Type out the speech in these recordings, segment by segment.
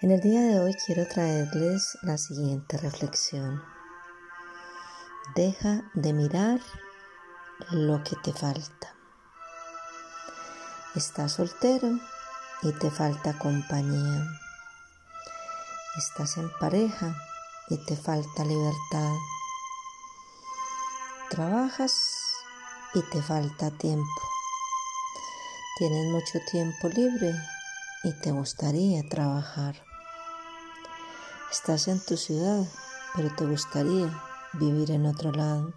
En el día de hoy quiero traerles la siguiente reflexión. Deja de mirar lo que te falta. Estás soltero y te falta compañía. Estás en pareja y te falta libertad. Trabajas y te falta tiempo. Tienes mucho tiempo libre y te gustaría trabajar. Estás en tu ciudad, pero te gustaría vivir en otro lado.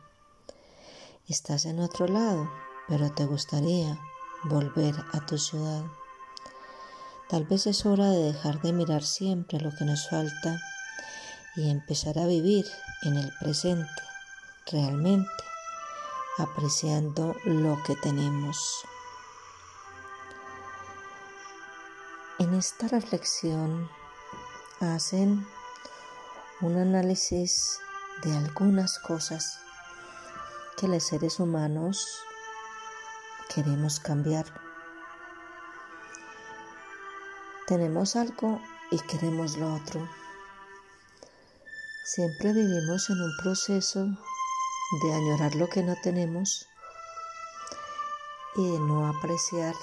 Estás en otro lado, pero te gustaría volver a tu ciudad. Tal vez es hora de dejar de mirar siempre lo que nos falta y empezar a vivir en el presente, realmente, apreciando lo que tenemos. En esta reflexión hacen un análisis de algunas cosas que los seres humanos queremos cambiar. Tenemos algo y queremos lo otro. Siempre vivimos en un proceso de añorar lo que no tenemos y de no apreciar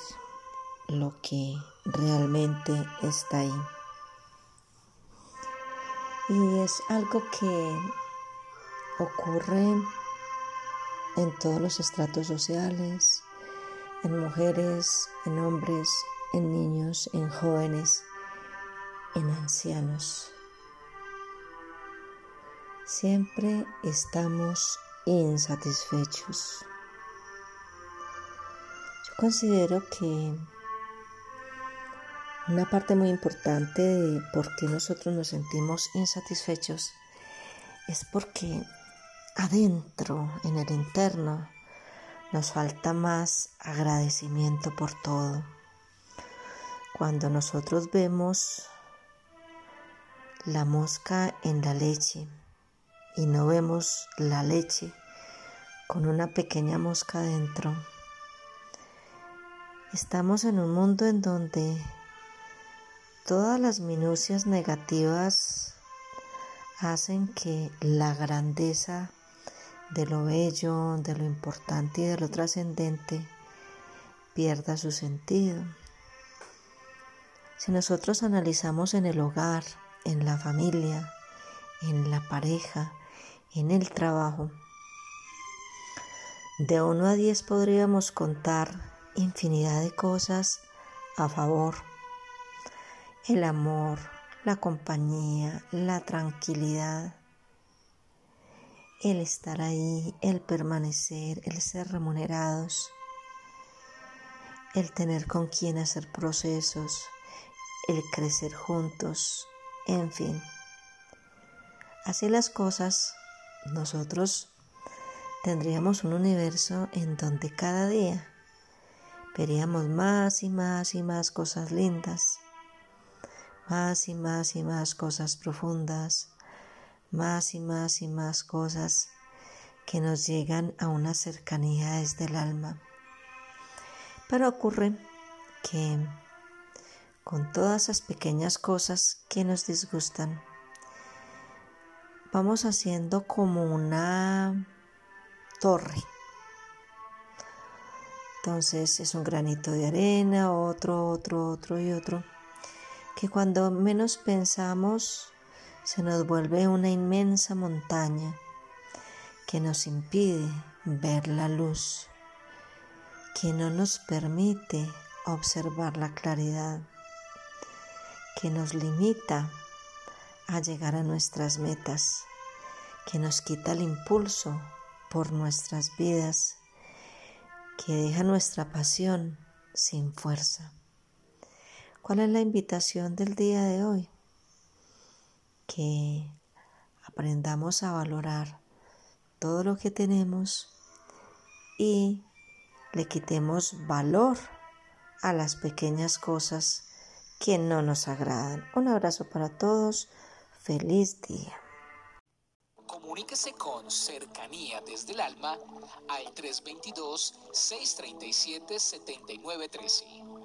lo que realmente está ahí. Y es algo que ocurre en todos los estratos sociales, en mujeres, en hombres, en niños, en jóvenes, en ancianos. Siempre estamos insatisfechos. Yo considero que una parte muy importante de por qué nosotros nos sentimos insatisfechos es porque adentro, en el interno, nos falta más agradecimiento por todo. Cuando nosotros vemos la mosca en la leche y no vemos la leche con una pequeña mosca dentro, estamos en un mundo en donde Todas las minucias negativas hacen que la grandeza de lo bello, de lo importante y de lo trascendente pierda su sentido. Si nosotros analizamos en el hogar, en la familia, en la pareja, en el trabajo, de uno a diez podríamos contar infinidad de cosas a favor el amor, la compañía, la tranquilidad, el estar ahí, el permanecer, el ser remunerados, el tener con quien hacer procesos, el crecer juntos, en fin. Así las cosas, nosotros tendríamos un universo en donde cada día veríamos más y más y más cosas lindas más y más y más cosas profundas, más y más y más cosas que nos llegan a una cercanía desde el alma. Pero ocurre que con todas esas pequeñas cosas que nos disgustan, vamos haciendo como una torre. Entonces es un granito de arena, otro, otro, otro y otro que cuando menos pensamos se nos vuelve una inmensa montaña que nos impide ver la luz, que no nos permite observar la claridad, que nos limita a llegar a nuestras metas, que nos quita el impulso por nuestras vidas, que deja nuestra pasión sin fuerza. ¿Cuál es la invitación del día de hoy? que aprendamos a valorar todo lo que tenemos y le quitemos valor a las pequeñas cosas que no nos agradan. Un abrazo para todos. Feliz día. Comuníquese con cercanía desde el alma al 322-637-7913.